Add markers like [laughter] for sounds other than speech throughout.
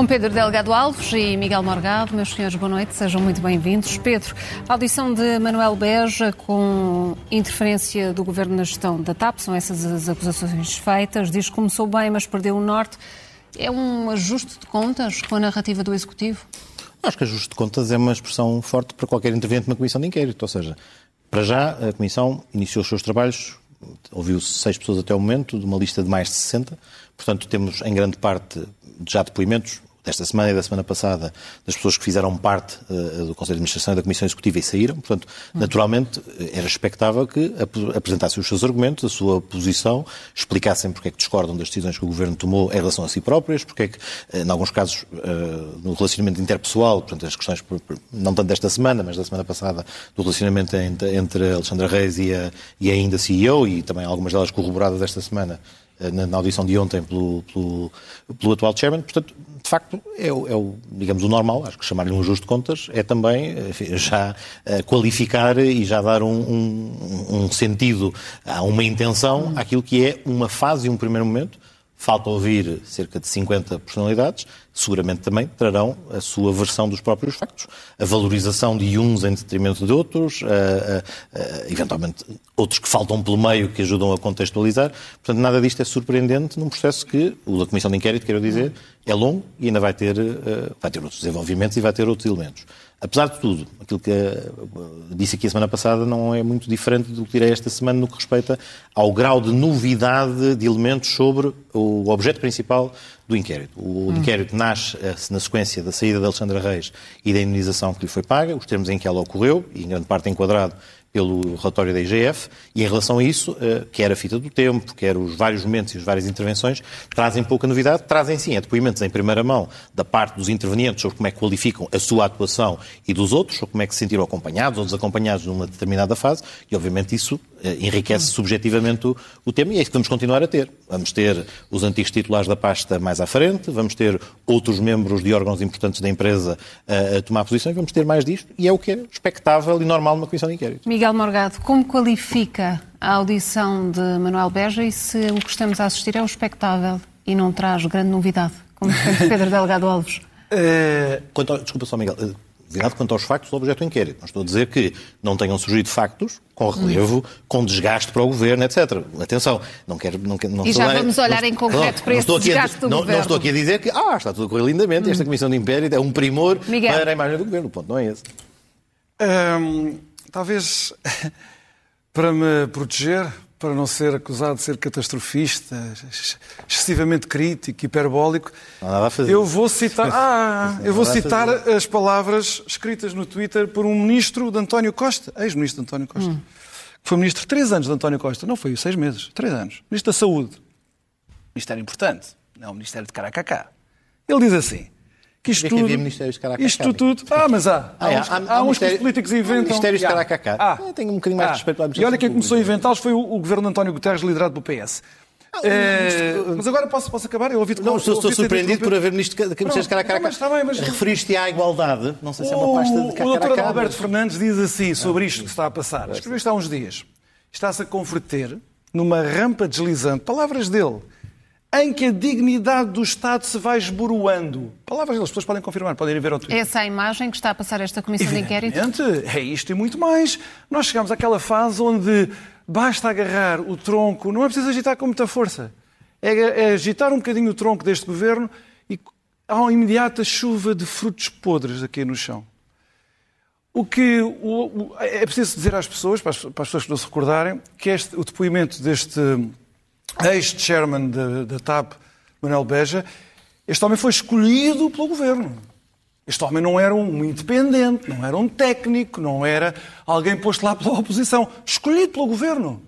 Com Pedro Delgado Alves e Miguel Morgado, meus senhores, boa noite, sejam muito bem-vindos. Pedro, a audição de Manuel Beja com interferência do governo na gestão da TAP, são essas as acusações feitas. Diz que começou bem, mas perdeu o norte. É um ajuste de contas com a narrativa do Executivo? Acho que ajuste de contas é uma expressão forte para qualquer intervento numa comissão de inquérito. Ou seja, para já a Comissão iniciou os seus trabalhos, ouviu-se seis pessoas até o momento, de uma lista de mais de 60. Portanto, temos em grande parte já depoimentos desta semana e da semana passada das pessoas que fizeram parte uh, do Conselho de Administração e da Comissão Executiva e saíram. Portanto, naturalmente, era expectável que ap apresentassem os seus argumentos, a sua posição, explicassem porque é que discordam das decisões que o Governo tomou em relação a si próprias, porque é que, uh, em alguns casos, uh, no relacionamento interpessoal, portanto, as questões, não tanto desta semana, mas da semana passada, do relacionamento entre, entre Alexandra Reis e, a, e ainda CEO, e também algumas delas corroboradas esta semana, na, audição de ontem pelo, pelo, pelo, atual chairman. Portanto, de facto, é o, é o digamos, o normal. Acho que chamar-lhe um ajuste de contas é também já uh, qualificar e já dar um, um, um sentido a uma intenção àquilo que é uma fase e um primeiro momento Falta ouvir cerca de 50 personalidades, seguramente também trarão a sua versão dos próprios factos, a valorização de uns em detrimento de outros, a, a, a, eventualmente outros que faltam pelo meio que ajudam a contextualizar. Portanto, nada disto é surpreendente num processo que, o da Comissão de Inquérito, quero dizer, é longo e ainda vai ter, uh, vai ter outros desenvolvimentos e vai ter outros elementos. Apesar de tudo, aquilo que uh, disse aqui a semana passada não é muito diferente do que direi esta semana no que respeita ao grau de novidade de elementos sobre o objeto principal do inquérito. O hum. inquérito nasce uh, na sequência da saída de Alexandra Reis e da indenização que lhe foi paga, os termos em que ela ocorreu, e em grande parte enquadrado pelo relatório da IGF, e em relação a isso, eh, quer a fita do tempo, quer os vários momentos e as várias intervenções, trazem pouca novidade, trazem sim depoimentos em primeira mão da parte dos intervenientes sobre como é que qualificam a sua atuação e dos outros, sobre como é que se sentiram acompanhados ou desacompanhados numa determinada fase, e obviamente isso enriquece subjetivamente o, o tema e é isso que vamos continuar a ter. Vamos ter os antigos titulares da pasta mais à frente, vamos ter outros membros de órgãos importantes da empresa a, a tomar posição e vamos ter mais disto e é o que é expectável e normal numa comissão de inquérito. Miguel Morgado, como qualifica a audição de Manuel Beja e se o que estamos a assistir é o expectável e não traz grande novidade, como Pedro Delgado Alves? É... [laughs] Quanto ao... Desculpa só, Miguel virado quanto aos factos do objeto do inquérito. Não estou a dizer que não tenham surgido factos com relevo, com desgaste para o governo, etc. Atenção, não quero. Não, não e já vamos olhar não, em concreto não, para esse desgaste a, do não, governo. Não estou aqui a dizer que ah, está tudo a correr lindamente, hum. esta comissão de inquérito é um primor Miguel. para a imagem do governo. O ponto não é esse. Hum, talvez [laughs] para me proteger, para não ser acusado de ser catastrofista, excessivamente crítico, hiperbólico, eu vou citar, [laughs] ah, eu vou citar as palavras escritas no Twitter por um ministro de António Costa, ex-ministro de António Costa, hum. que foi ministro três anos de António Costa, não foi seis meses, três anos, ministro da Saúde, ministério importante, não é o ministério de Caracacá. Ele diz assim: que isto tudo, que isto tudo, ah, mas há, há, ah, uns, há, há, uns que os políticos inventam. Ministérios de Caracacá. Ah, tenho um bocadinho mais de respeito pela E olha quem começou a inventá-los foi o, o governo de António Guterres, liderado pelo PS. Ah, é, mas agora posso, posso acabar? Eu ouvi Não, estou, estou surpreendido por haver ministro de Ministérios de Caracacá. Mas, está bem, mas... Referiste à igualdade. Não sei se é uma pasta de Caracacá. O doutor Alberto Fernandes diz assim sobre isto que está a passar. Escreveu isto há uns dias. Está-se a converter numa rampa deslizante. Palavras dele em que a dignidade do Estado se vai esboroando. Palavras das pessoas podem confirmar, podem ir ver ao Twitter. Essa é a imagem que está a passar esta Comissão de Inquérito? É isto e muito mais. Nós chegamos àquela fase onde basta agarrar o tronco, não é preciso agitar com muita força. É, é agitar um bocadinho o tronco deste governo e há uma imediata chuva de frutos podres aqui no chão. O que o, o, é preciso dizer às pessoas, para as, para as pessoas que não se recordarem, que este, o depoimento deste ex-chairman da TAP, Manuel Beja, este homem foi escolhido pelo governo. Este homem não era um independente, não era um técnico, não era alguém posto lá pela oposição. Escolhido pelo governo.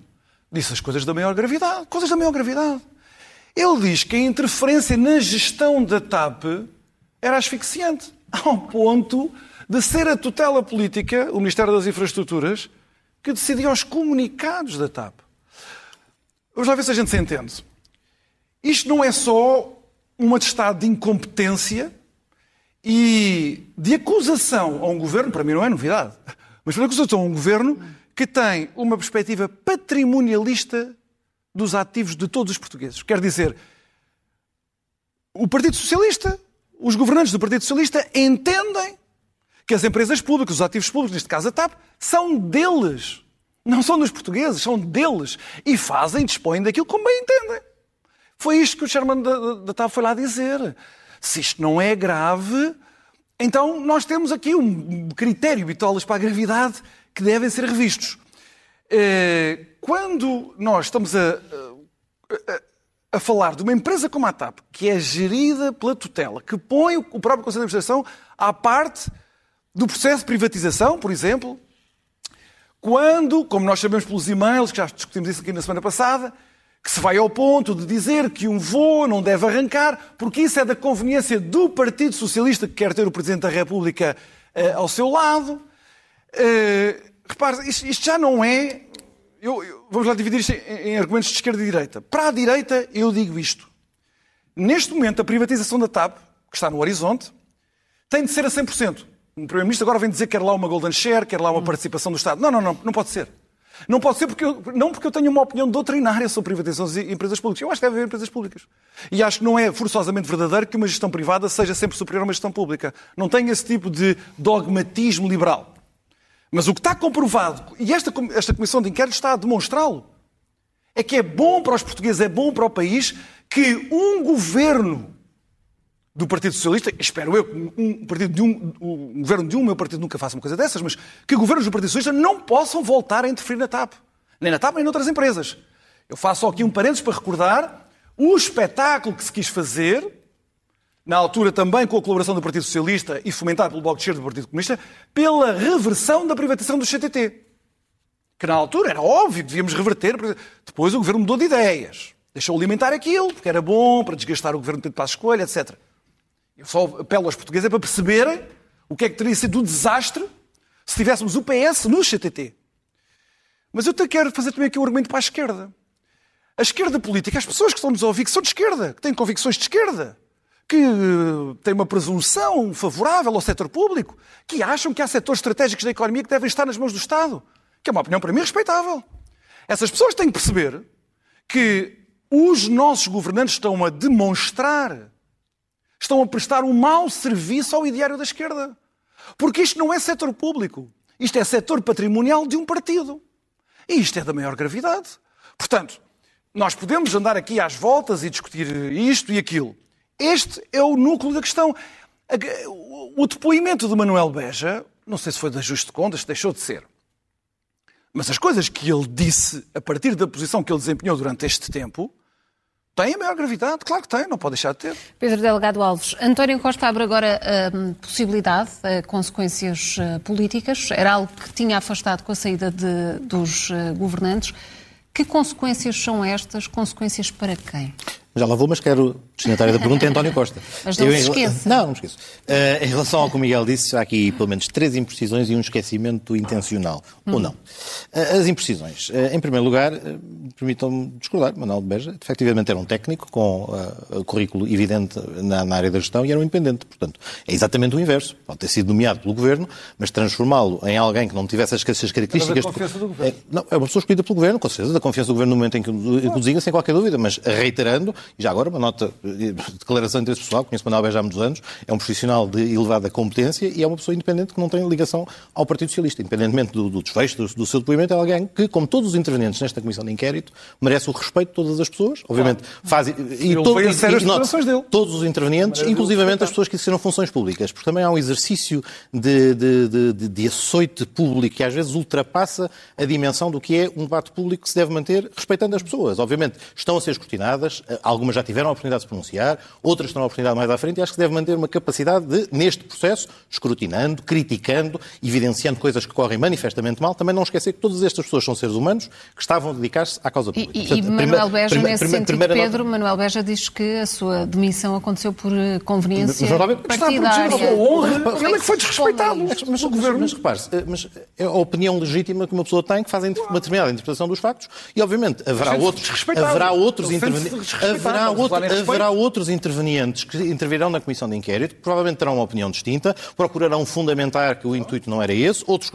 Disse as coisas da maior gravidade. Coisas da maior gravidade. Ele diz que a interferência na gestão da TAP era asfixiante. [laughs] Ao ponto de ser a tutela política, o Ministério das Infraestruturas, que decidia os comunicados da TAP. Vamos lá ver se a gente se entende. Isto não é só um atestado de incompetência e de acusação a um governo, para mim não é novidade, [laughs] mas de acusação a um governo que tem uma perspectiva patrimonialista dos ativos de todos os portugueses. Quer dizer, o Partido Socialista, os governantes do Partido Socialista entendem que as empresas públicas, os ativos públicos, neste caso a TAP, são deles. Não são dos portugueses, são deles. E fazem, dispõem daquilo como bem entendem. Foi isto que o Sherman da, TAP foi lá dizer. Se isto não é grave, então nós temos aqui um critério bitolas para a gravidade que devem ser revistos. Eh, quando nós estamos a, a, a, falar de uma empresa como a TAP, que é gerida pela tutela, que põe o próprio Conselho de Administração à parte do processo de privatização, por exemplo, quando, como nós sabemos pelos e-mails, que já discutimos isso aqui na semana passada, que se vai ao ponto de dizer que um voo não deve arrancar, porque isso é da conveniência do Partido Socialista que quer ter o Presidente da República uh, ao seu lado. Uh, repare, isto, isto, já não é. Eu, eu, vamos lá dividir isto em, em argumentos de esquerda e direita. Para a direita, eu digo isto. Neste momento, a privatização da TAP, que está no horizonte, tem de ser a 100%. O Primeiro-Ministro agora vem dizer que quer lá uma Golden Share, quer lá uma participação do Estado. Não, não, não, não pode ser. Não pode ser porque eu, não porque eu tenho uma opinião doutrinária sobre privatizações e empresas públicas. Eu acho que deve haver empresas públicas. E acho que não é forçosamente verdadeiro que uma gestão privada seja sempre superior a uma gestão pública. Não tenho esse tipo de dogmatismo liberal. Mas o que está comprovado, e esta, esta comissão de inquérito está a demonstrá-lo, é que é bom para os portugueses, é bom para o país que um governo do Partido Socialista, espero eu, um, partido de um, governo de um meu partido nunca faça uma coisa dessas, mas que governos do Partido Socialista não possam voltar a interferir na TAP. Nem na TAP, nem noutras empresas. Eu faço aqui um parênteses para recordar o espetáculo que se quis fazer, na altura também com a colaboração do Partido Socialista e fomentado pelo Bloco de Esquerda do Partido Comunista, pela reversão da privatização do CTT. Que na altura era óbvio que devíamos reverter. Depois o governo mudou de ideias. Deixou alimentar aquilo, porque era bom para desgastar o governo de para a escolha, etc. Eu só apelo aos portugueses é para perceberem o que é que teria sido um desastre se tivéssemos o PS no CTT. Mas eu quero fazer também aqui um argumento para a esquerda. A esquerda política, as pessoas que estão nos a ouvir, que são de esquerda, que têm convicções de esquerda, que têm uma presunção favorável ao setor público, que acham que há setores estratégicos da economia que devem estar nas mãos do Estado, que é uma opinião para mim respeitável. Essas pessoas têm que perceber que os nossos governantes estão a demonstrar estão a prestar um mau serviço ao ideário da esquerda. Porque isto não é setor público. Isto é setor patrimonial de um partido. E isto é da maior gravidade. Portanto, nós podemos andar aqui às voltas e discutir isto e aquilo. Este é o núcleo da questão. O depoimento de Manuel Beja, não sei se foi de ajuste de contas, deixou de ser. Mas as coisas que ele disse a partir da posição que ele desempenhou durante este tempo tem a maior gravidade, claro que tem, não pode deixar de ter. Pedro Delgado Alves, António Costa abre agora a hum, possibilidade, a consequências uh, políticas, era algo que tinha afastado com a saída de, dos uh, governantes. Que consequências são estas? Consequências para quem? Já lá vou, mas quero destinatário da pergunta é António Costa. [laughs] Mas não eu, se esqueça. Não, não me esqueço. Uh, em relação ao que o Miguel disse, há aqui pelo menos três imprecisões e um esquecimento intencional. Hum. Ou não. Uh, as imprecisões. Uh, em primeiro lugar, permitam-me discordar. Manuel de Beja, efetivamente, era um técnico com currículo evidente na, na, área da gestão e era um independente. Portanto, é exatamente o inverso. Pode ter sido nomeado pelo governo, mas transformá-lo em alguém que não tivesse essas características. Da confiança do governo. É, não, é uma pessoa escolhida pelo governo, com certeza, da confiança do governo no momento em que o designa, sem qualquer dúvida, mas reiterando, e já agora uma nota de declaração de interesse pessoal, conheço Manuel Beja há muitos anos, é um profissional de elevada competência e é uma pessoa independente que não tem ligação ao Partido Socialista. Independentemente do, do desfecho do, do, seu depoimento, é alguém que, como todos os intervenientes nesta comissão de inquérito, merece o respeito de todas as pessoas. Obviamente, claro. faz. E, e, todo, e, e note, dele. todos os intervenientes, inclusivamente as pessoas que exerceram funções públicas, porque também há um exercício de, de, de, de, de açoite público que às vezes ultrapassa a dimensão do que é um debate público que se deve manter respeitando as pessoas. Obviamente, estão a ser escrutinadas, algumas já tiveram a oportunidade de se pronunciar, outras terão a oportunidade mais à frente, e acho que deve manter uma capacidade de, neste processo, escrutinando, criticando, evidenciando coisas que correm manifestamente mal, também não esquecer que todas estas pessoas são seres humanos que estavam a dedicar-se à causa pública. E, e Manuel Beja, nesse sentido, Pedro, nota... Manuel Beja diz que a sua demissão aconteceu por eh, conveniência partidária. Está a honra, ele é que foi desrespeitado. Mas, mas, governo. mas repare eh, mas é a opinião legítima que uma pessoa tem que faz uma determinada interpretação dos factos e, obviamente, haverá outros, haverá outros, intervenientes, haverá, outro, haverá outros intervenientes que intervirão na Comissão de Inquérito, que provavelmente terão uma opinião distinta, procurarão fundamentar que o intuito não era esse, outros,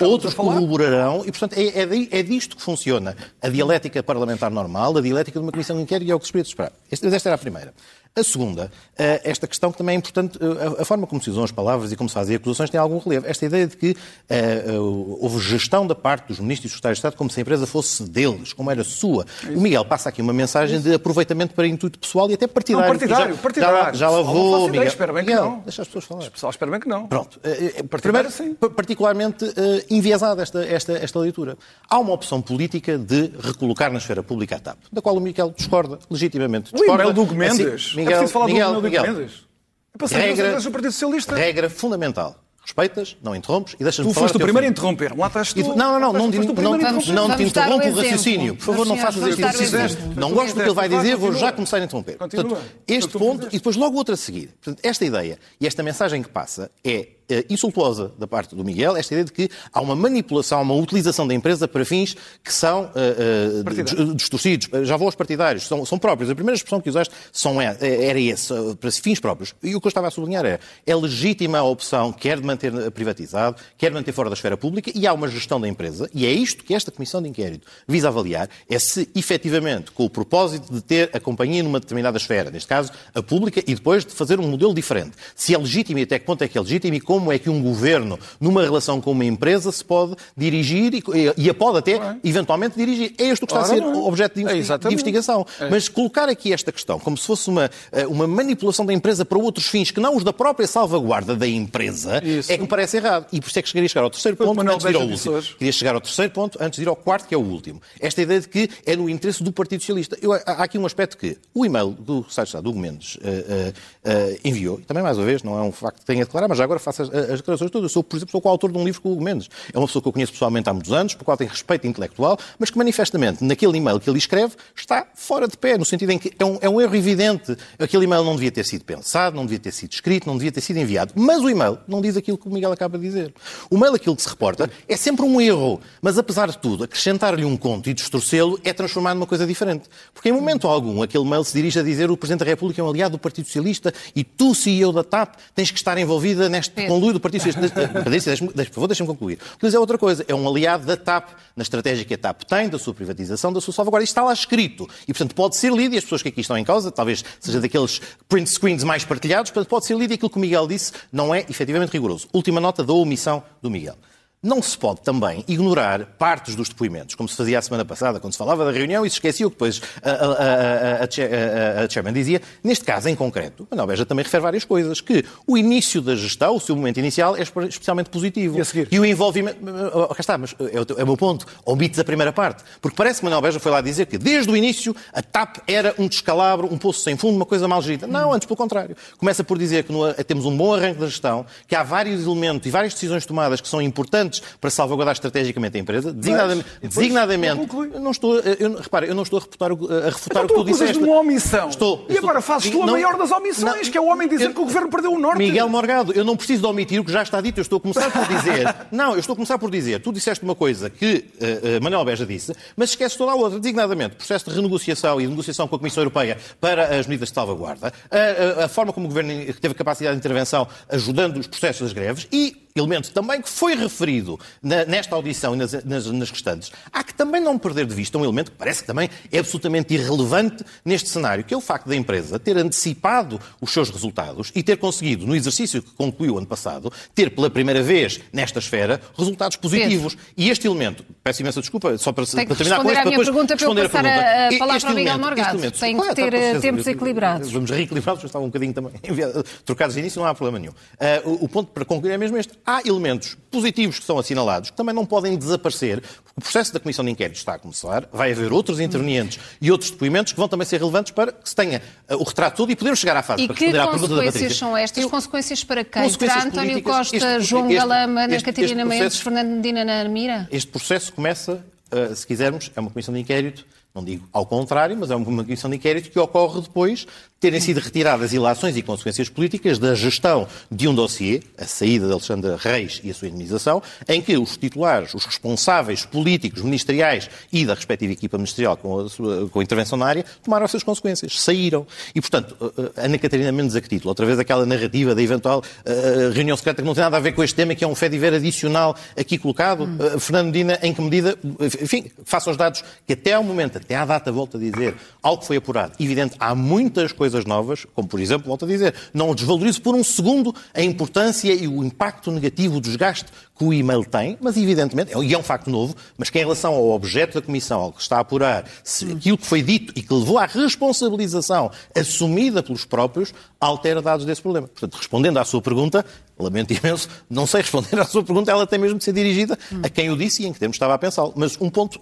outros corroborarão e, portanto, é, é, é disto que funciona a dialética parlamentar normal, a dialética de uma Comissão de Inquérito e é o que se podia esperar. Esta era a primeira. A segunda, eh, esta questão que também é importante, eh, a forma como se usam as palavras e como se fazem acusações tem algum relevo. Esta ideia de que uh, houve gestão da parte dos ministros e secretários de Estado como se a empresa fosse deles, como era sua. O Miguel passa aqui uma mensagem de aproveitamento para intuito pessoal e até partidário. Não, partidário, já, partidário. Já, já lavou, Miguel. Espero bem que Miguel, não. Deixa as pessoas falar. Pessoal espera bem que não. Pronto. Uh, primeiro, sim. particularmente uh, enviesada esta, esta, esta leitura. Há uma opção política de recolocar na esfera pública a TAP, da qual o Miguel discorda, legitimamente. Discorda, o e-mail do Gomes. Assim, Miguel, é falar Miguel, do Miguel, Mendes. É para regra, do Partido Socialista. Regra fundamental. Respeitas, não interrompes e deixas-me Tu falar. foste o primeiro a interromper. Lá estás tu. Não, não, não, não, não, não te interrompo o raciocínio. Por favor, não faças este exercício. Não gosto do que ele vai dizer, vou já começar a interromper. Portanto, este ponto e depois logo outro a seguir. Portanto, esta ideia e esta mensagem que passa é insultuosa da parte do Miguel, esta ideia de que há uma manipulação, uma utilização da empresa para fins que são uh, distorcidos. Já vou aos partidários, são, são, próprios. A primeira expressão que usaste são, era esse, para fins próprios. E o que eu estava a sublinhar é, é legítima a opção, quer de manter privatizado, quer de manter fora da esfera pública, e há uma gestão da empresa, e é isto que esta Comissão de Inquérito visa avaliar, é se efetivamente, com o propósito de ter a companhia numa determinada esfera, neste caso a pública, e depois de fazer um modelo diferente, se é legítimo e até que ponto é que é legítimo e como é que um governo, numa relação com uma empresa, se pode dirigir e, e a pode até, é. eventualmente, dirigir. É isto que está a ser objeto de, é de investigação. É. Mas colocar aqui esta questão como se fosse uma, eh, uma manipulação da empresa para outros fins que não os da própria salvaguarda da empresa isso. é que me parece errado. E por isso é que chegaria a chegar ao terceiro ponto antes de ir ao último. Queria chegar ao terceiro ponto antes de ir ao quarto, que é o último. Esta ideia de que é no interesse do Partido Socialista. Eu, há aqui um aspecto que o e-mail do de Estado, Hugo Mendes, uh, uh, uh, enviou, e também mais uma vez, não é um facto que tenha a declarar, mas já agora faço as, as declarações todas. Eu sou, por exemplo, sou coautor de um livro com o Hugo Mendes. É uma pessoa que eu conheço pessoalmente há muitos anos, por qual tenho respeito intelectual, mas que manifestamente, naquele e-mail que ele escreve, está fora de pé, no sentido em que é um, é um erro evidente. Aquele e-mail não devia ter sido pensado, não devia ter sido escrito, não devia ter sido enviado. Mas o e-mail não diz aquilo que o Miguel acaba de dizer. O e-mail, aquilo que se reporta, é sempre um erro. Mas, apesar de tudo, acrescentar-lhe um conto e distorcê-lo é transformar numa coisa diferente. Porque, em momento algum, aquele mail se dirige a dizer o Presidente da República é um aliado do Partido Socialista e tu, CEO da TAP, tens que estar envolvida neste conluio do Partido Socialista. Por favor, deixa-me concluir. Diz é outra coisa. É um aliado da TAP, na estratégia que a TAP tem, da sua privatização, da sua salvaguarda. Isto está lá escrito. E, portanto, pode ser lido, e as pessoas que aqui estão em causa, talvez seja daqueles print screens mais partilhados, portanto, pode ser lido e aquilo que o Miguel disse não é efetivamente rigoroso. Última nota da omissão do Miguel. Não se pode também ignorar partes dos depoimentos, como se fazia a semana passada, quando se falava da reunião e se esquecia o que depois a, a, a, a, Chairman dizia. Neste caso, em concreto, Manuel Beja também refere várias coisas, que o início da gestão, o seu momento inicial, é especialmente positivo. E, a seguir? e o envolvimento... Cá está, mas é o, é o meu ponto. Omites a primeira parte. Porque parece que Manuel Beja foi lá dizer que, desde o início, a TAP era um descalabro, um poço sem fundo, uma coisa mal gerida. Não, antes pelo contrário. Começa por dizer que no, temos um bom arranque da gestão, que há vários elementos e várias decisões tomadas que são importantes para salvaguardar estrategicamente a empresa, designadamente. Mas, designadamente eu não estou, eu, repara, eu não estou a refutar, a refutar então, o que tu disseste. de uma omissão. Estou, e agora fazes tu a não, maior das omissões, não, que é o homem dizer eu, que o governo perdeu o norte. Miguel Morgado, eu não preciso de omitir o que já está dito, eu estou a começar por dizer. [laughs] não, eu estou a começar por dizer. Tu disseste uma coisa que uh, uh, Manuel Beja disse, mas esquece toda a outra. Designadamente, processo de renegociação e de negociação com a Comissão Europeia para as medidas de salvaguarda, a, a, a forma como o governo teve capacidade de intervenção ajudando os processos das greves e elemento também que foi referido na, nesta audição e nas, nas, nas, restantes, há que também não perder de vista um elemento que parece que também é absolutamente irrelevante neste cenário, que é o facto da empresa ter antecipado os seus resultados e ter conseguido, no exercício que concluiu ano passado, ter pela primeira vez nesta esfera resultados positivos. Pedro. E este elemento, peço imensa desculpa, só para, para terminar com isto, para depois pergunta, responder para eu passar a, pergunta. a palavra ao Miguel Morgado. Tem que ter eh, tempos equilibrados. Vamos reequilibrar, porque estavam um bocadinho também [laughs] trocados de início, não há problema nenhum. Uh, o, o ponto para concluir é mesmo este há elementos positivos que são assinalados que também não podem desaparecer, porque o processo da Comissão de Inquérito está a começar, vai haver outros intervenientes e outros depoimentos que vão também ser relevantes para que se tenha uh, o retrato todo e podermos chegar à fase e para que responder à pergunta da consequências Patrícia. são estas? Eu- Consequências para quem? Consequências para António Costa, este- João este- Galama, este- Catarina Mendes, processo- Fernandina na Mira? Este processo começa, uh, se quisermos, é uma comissão de inquérito, não digo ao contrário, mas é uma comissão de inquérito que ocorre depois de terem sido retiradas ilações e consequências políticas da gestão de um dossiê, a saída de Alexandre Reis e a sua indemnização, em que os titulares, os responsáveis políticos, ministeriais e da respectiva equipa ministerial com a, sua, com a intervenção na área, tomaram essas consequências, saíram. E, portanto, uh, uh, Ana Catarina Mendes a que título? Outra vez aquela narrativa da eventual uh, reunião secreta que não tem nada a ver com este tema, que é um fé de ver adicional aqui colocado. Uh, Fernando Dina, em que medida, enfim, faça os dados que até ao momento, até à data, volto a dizer, algo que foi apurado. Evidente, há muitas coisas novas, como por exemplo, volto a dizer, não desvalorizo por um segundo a importância e o impacto negativo, o desgaste que o e-mail tem, mas evidentemente, e é um facto novo, mas que em relação ao objeto da Comissão, ao que está a apurar, se aquilo que foi dito e que levou à responsabilização assumida pelos próprios, altera dados desse problema. Portanto, respondendo à sua pergunta, lamento imenso, não sei responder à sua pergunta, ela tem mesmo de ser dirigida a quem o disse e em que termos estava a pensá-lo. Mas um ponto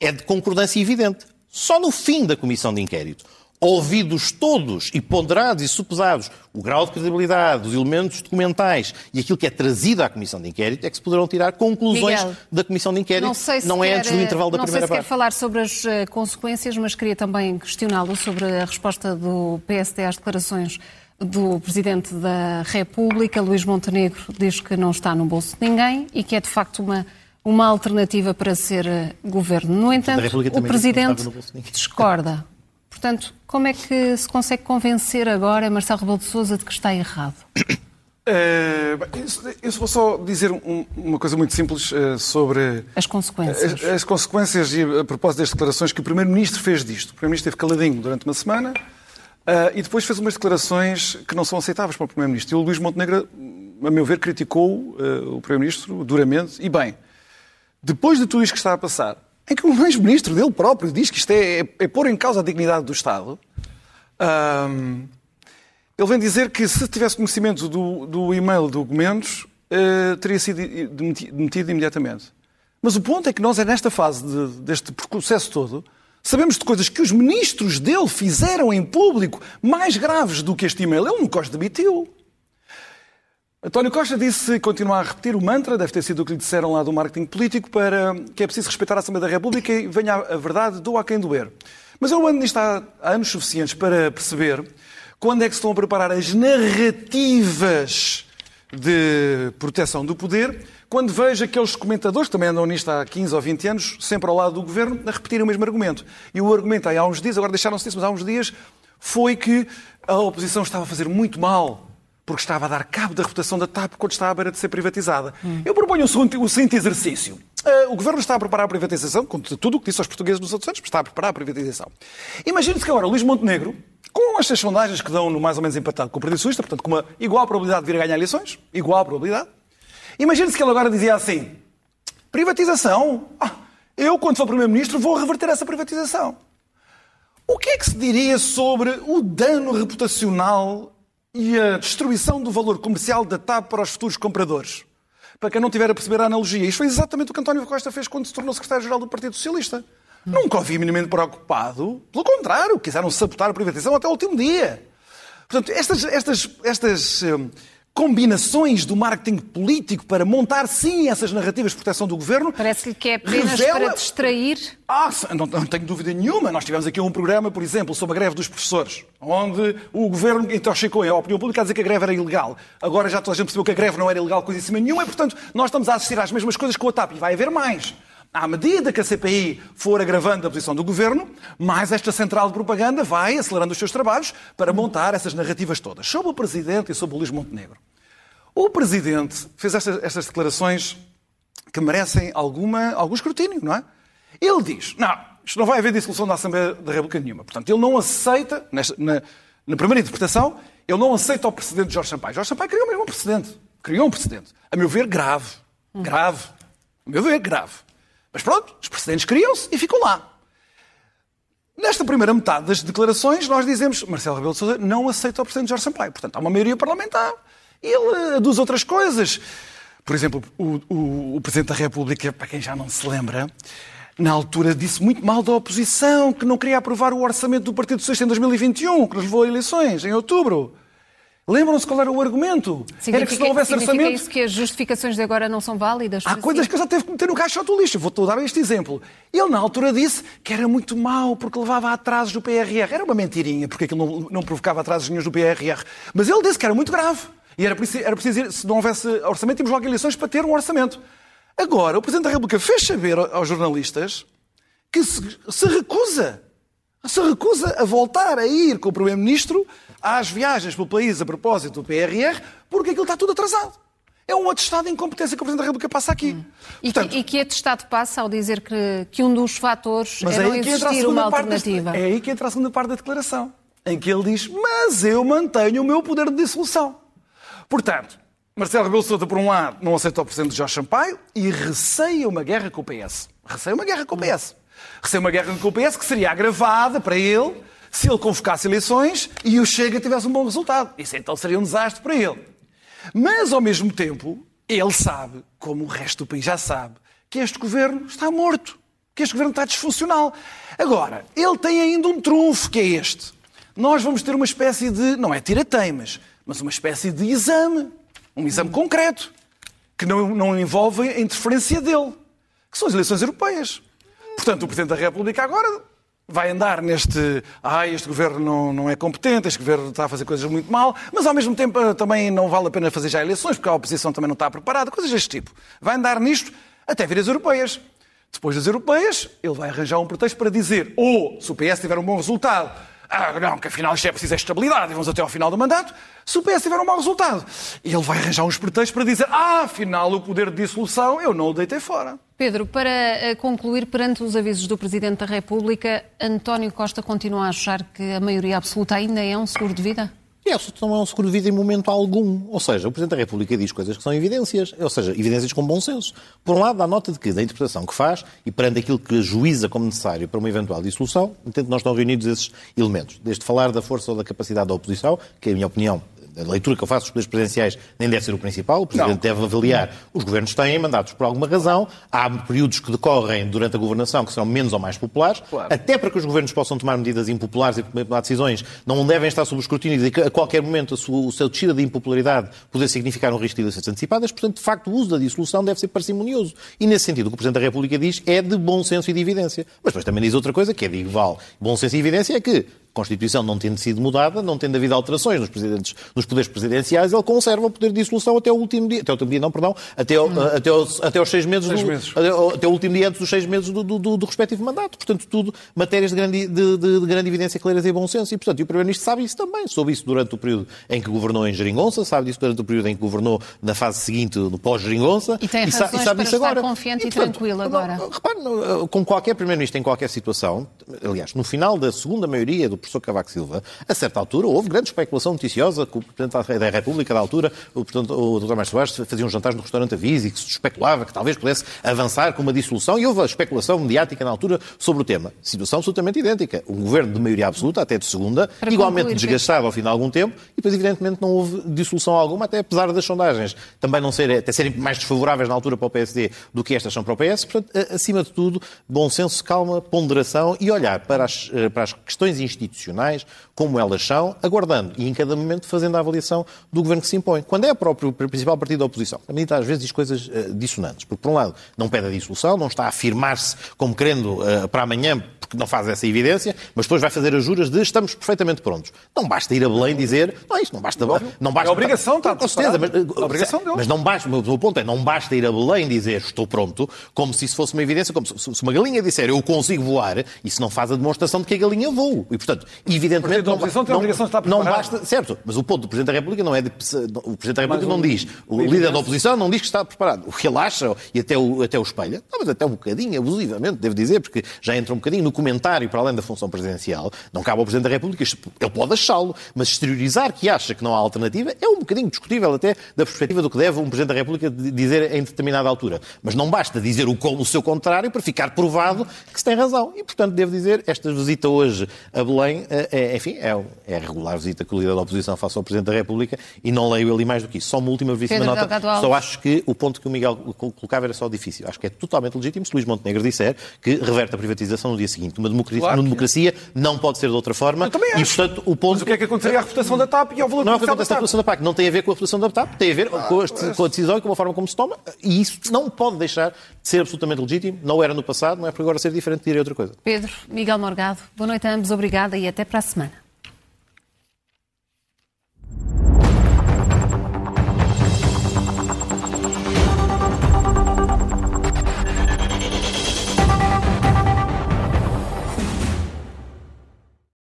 é de concordância evidente. Só no fim da comissão de inquérito, ouvidos todos e ponderados e supesados o grau de credibilidade, os elementos documentais e aquilo que é trazido à comissão de inquérito, é que se poderão tirar conclusões Miguel, da comissão de inquérito. Não sei se não é quer, antes do intervalo da não primeira sei se quer parte. falar sobre as eh, consequências, mas queria também questioná-lo sobre a resposta do PSD às declarações do Presidente da República. Luís Montenegro diz que não está no bolso de ninguém e que é de facto uma, uma alternativa para ser eh, governo. No entanto, o não Presidente discorda. Portanto, como é que se consegue convencer agora Marcelo Rebelo de Sousa de que está errado? [coughs] Eh, isso- eu vou só dizer um- uma coisa muito simples eh, sobre As consequências. as, as consequências e a propósito das declarações que o Primeiro-Ministro fez disto. O Primeiro-Ministro esteve caladinho durante uma semana eh, e depois fez umas declarações que não são aceitáveis para o Primeiro-Ministro. E o Luís Montenegro, a meu ver, criticou eh, o Primeiro-Ministro duramente. E bem, depois de tudo isto que está a passar, em que o ex-ministro dele próprio diz que isto é, é- é pôr em causa a dignidade do Estado, ahm, ele vem dizer que se tivesse conhecimento do, do e-mail do Gomendos, eh, teria sido demitido imediatamente. Mas o ponto é que nós, é nesta fase de- deste processo todo, sabemos de coisas que os ministros dele fizeram em público mais graves do que este e-mail. Ele nunca os demitiu. António Costa disse, continua a repetir o mantra, deve ter sido o que lhe disseram lá do marketing político, para que é preciso respeitar a Assembleia da República e venha a verdade, doa quem doer. Mas eu ando nisto há, anos suficientes para perceber quando é que se estão a preparar as narrativas de proteção do poder, quando vejo aqueles comentadores, que também andam nisto há 15 ou 20 anos, sempre ao lado do governo, a repetirem o mesmo argumento. E o argumento há uns dias, agora deixaram-se disso, mas há uns dias, foi que a oposição estava a fazer muito mal porque estava a dar cabo da reputação da TAP quando está à beira de ser privatizada. Eu proponho o seguinte, o seguinte exercício. Ah, o Governo está a preparar a privatização, com tudo o que disse aos portugueses nos outros anos, está a preparar a privatização. Imagine-se que agora o Luís Montenegro, com estas sondagens que dão no mais ou menos empatado com o Partido Socialista, portanto com uma igual probabilidade de vir a ganhar eleições, igual probabilidade, imagine-se que ele agora dizia assim, privatização? Ah, eu, quando for Primeiro-Ministro, vou reverter essa privatização. O que é que se diria sobre o dano reputacional e a destruição do valor comercial da TAP para os futuros compradores? Para quem não tiver a perceber a analogia, isto foi exatamente o que António Costa fez quando se tornou secretário-geral do Partido Socialista. Nunca o vi minimamente preocupado. Pelo contrário, quiseram sabotar a privatização até o último dia. Portanto, estas, estas, estas hum, combinações do marketing político para montar, sim, essas narrativas de proteção do governo. Parece-lhe que é apenas revela- para distrair. ah, não, não tenho dúvida nenhuma. Nós tivemos aqui um programa, por exemplo, sobre a greve dos professores, onde o governo intoxicou a opinião pública a dizer que a greve era ilegal. Agora já toda a gente percebeu que a greve não era ilegal coisíssima nenhuma e, portanto, nós estamos a assistir às mesmas coisas com a TAP e vai haver mais. À medida que a CPI for agravando a posição do governo, mais esta central de propaganda vai acelerando os seus trabalhos para montar essas narrativas todas. Sobre o Presidente e sobre o Luís Montenegro. O Presidente fez estas, estas declarações que merecem alguma, algum escrutínio, não é? Ele diz, não, isto não vai haver dissolução da Assembleia da República nenhuma. Portanto, ele não aceita, nesta- na, na primeira interpretação, ele não aceita o precedente de Jorge Sampaio. Jorge Sampaio criou mesmo um precedente. Criou um precedente. A meu ver, grave. Grave. A meu ver, grave. Mas pronto, os precedentes criam-se e ficam lá. Nesta primeira metade das declarações, nós dizemos Marcelo Rebelo de Sousa não aceita o presidente Jorge Sampaio. Portanto, há uma maioria parlamentar Ele aduz outras coisas. Por exemplo, o, o, o Presidente da República, para quem já não se lembra, na altura disse muito mal da oposição, que não queria aprovar o orçamento do Partido Socialista em 2021, que nos levou a eleições em outubro. Lembram-se qual era o argumento? Significa, era que se não houvesse orçamento. isso que as justificações de agora não são válidas? Há coisas que eu já teve que meter no caixote do lixo. Vou-te dar este exemplo. Ele, na altura, disse que era muito mau porque levava a atrasos do PRR. Era uma mentirinha, porque aquilo não, não provocava atrasos nenhum do PRR. Mas ele disse que era muito grave. E era preciso, era preciso ir, se não houvesse orçamento, tínhamos logo eleições para ter um orçamento. Agora, o Presidente da República fez saber aos jornalistas que se, se recusa, se recusa a voltar a ir com o Primeiro-Ministro às viagens pelo país a propósito do PRR, porque aquilo está tudo atrasado. É um atestado de incompetência que o Presidente da República passa aqui. E, Portanto, que, e que atestado passa ao dizer que, que um dos fatores mas é não aí que entra a existir uma segunda parte deste- alternativa? É aí que entra a segunda parte da declaração, em que ele diz: Mas eu mantenho o meu poder de dissolução. Portanto, Marcelo Rebelo Sousa, por um lado, não aceita o presidente Jorge Sampaio e receia uma guerra com o PS. Receia uma guerra com o PS. Receia uma guerra com o PS que seria agravada para ele se ele convocasse eleições e o Chega tivesse um bom resultado. Isso então seria um desastre para ele. Mas, ao mesmo tempo, ele sabe, como o resto do país já sabe, que este governo está morto, que este governo está disfuncional. Agora, ele tem ainda um trunfo, que é este. Nós vamos ter uma espécie de, não é tirateimas, mas uma espécie de exame, um exame concreto, que não, não envolve a interferência dele, que são as eleições europeias. Portanto, o Presidente da República agora vai andar neste. Ah, este governo não, não é competente, este governo está a fazer coisas muito mal, mas ao mesmo tempo eh, também não vale a pena fazer já eleições, porque a oposição também não está preparada, coisas deste tipo. Vai andar nisto até vir as europeias. Depois das europeias, ele vai arranjar um pretexto para dizer, ou se o PS tiver um bom resultado, ah, não, que afinal isto é preciso estabilidade vamos até ao final do mandato. Se o PS tiver um mau resultado, ele vai arranjar uns pretextos para dizer, ah, afinal o poder de dissolução eu não o deitei fora. Pedro, para eh, concluir, perante os avisos do Presidente da República, António Costa continua a achar que a maioria absoluta ainda é um seguro de vida? E é, não é de vida em momento algum. Ou seja, o Presidente da República diz coisas que são evidências, ou seja, evidências com bom senso. Por um lado, dá nota de que, da interpretação que faz e perante aquilo que juíza como necessário para uma eventual dissolução, entendo que nós estão reunidos esses elementos. Desde falar da força ou da capacidade da oposição, que é a minha opinião, a leitura que eu faço dos poderes presidenciais nem deve ser o principal. O Presidente Não. deve avaliar. Os governos têm mandatos por alguma razão. Há períodos que decorrem durante a governação que serão menos ou mais populares. Claro. Até para que os governos possam tomar medidas impopulares e tomar decisões, não devem estar sob o escrutínio de que a qualquer momento a sua, o seu descida de impopularidade poder significar um risco de eleições antecipadas. Portanto, de facto, o uso da dissolução deve ser parcimonioso. E, nesse sentido, o que o Presidente da República diz é de bom senso e de evidência. Mas depois também diz outra coisa, que é de igual bom senso e evidência, é que a Constituição não tendo sido mudada, não tendo havido alterações nos, presidentes, nos poderes presidenciais, ele conserva o poder de dissolução até o último dia, até o último dia, não, perdão, até, o- até, os, até os seis meses, Seis do, meses. Até, o- até o último dia antes dos seis meses do, do- do- do respectivo mandato. Portanto, tudo matérias de grande, de, de- de grande evidência, claras e bom senso. E, portanto, e o Primeiro-Ministro sabe isso também. Soube isso durante o período em que governou em Geringonça, sabe disso durante o período em que governou na fase seguinte, no pós-Geringonça. E tem sa- razões sabe para estar agora. confiante e portanto, tranquilo agora. Repare, não, com qualquer Primeiro-Ministro em qualquer situação, aliás, no final da segunda maioria do professor Cavaco Silva, a certa altura houve grande especulação noticiosa que o Presidente da República, da altura, o, portanto, o Dr. Márcio Soares, fazia um jantar no restaurante Avis e que se especulava que talvez pudesse avançar com uma dissolução e houve a especulação mediática na altura sobre o tema. Situação absolutamente idêntica. Um governo de maioria absoluta, até de segunda, Para igualmente concluir, desgastado ao fim de algum tempo e depois, evidentemente, não houve dissolução alguma, até apesar das sondagens também não serem, até serem mais desfavoráveis na altura para o PSD do que estas são para o PS. Portanto, acima de tudo, bom senso, calma, ponderação e olhar para as, eh, para as questões institucionais como elas são, aguardando e em cada momento fazendo a avaliação do governo que se impõe. Quando é o próprio principal partido da oposição, a medida às vezes diz coisas eh, dissonantes, porque por um lado não pede a dissolução, não está a afirmar-se como querendo eh, para amanhã, porque não faz essa evidência, mas depois vai fazer as juras de estamos perfeitamente prontos. Não basta ir a Belém dizer, não, isto não basta. Não basta É obrigação, está com certeza, mas, eh, É obrigação deles. mas não basta, o meu ponto é, não basta ir a Belém dizer estou pronto, como se isso fosse uma evidência, como se, se uma galinha disser eu consigo voar, isso não faz a demonstração de que a galinha voa. E, portanto, evidentemente... Partido da oposição tem a obrigação de estar não preparado. basta, certo, mas o ponto do Presidente da República não é de... O Presidente da República não diz, o líder da oposição não diz que está preparado. O que ele acha, e até o, até o espelha, não, mas até um bocadinho, abusivamente, devo dizer, porque já entra um bocadinho no comentário para além da função presidencial, não cabe ao Presidente da República, ele pode achá-lo, mas exteriorizar que acha que não há alternativa é um bocadinho discutível até da perspectiva do que deve um Presidente da República dizer em determinada altura. Mas não basta dizer o, o seu contrário para ficar provado que se tem razão. E, portanto, devo dizer, esta visita hoje a Belém, é, é enfim, é, é a regular visita que o líder da oposição faz ao Presidente da República e não leio ali mais do que isso. Só uma última víssima nota. Só acho que o ponto que o Miguel colocava era só difícil. Acho que é totalmente legítimo se Luís Montenegro disser que reverte a privatização no dia seguinte. Uma democracia, claro uma democracia não pode ser de outra forma. Eu também acho. E, portanto, o ponto... Mas o que é que aconteceria à reputação da TAP e ao valor não, comercial da TAP? Não, a reputação da TAP não tem a ver com a reputação da TAP, tem a ver ah, com, a, com a decisão e com a forma como se toma. E isso não pode deixar de ser absolutamente legítimo. Não era no passado, não é por agora ser diferente, direi outra coisa. Pedro, Miguel Morgado, boa noite a ambos, obrigada e até para a semana.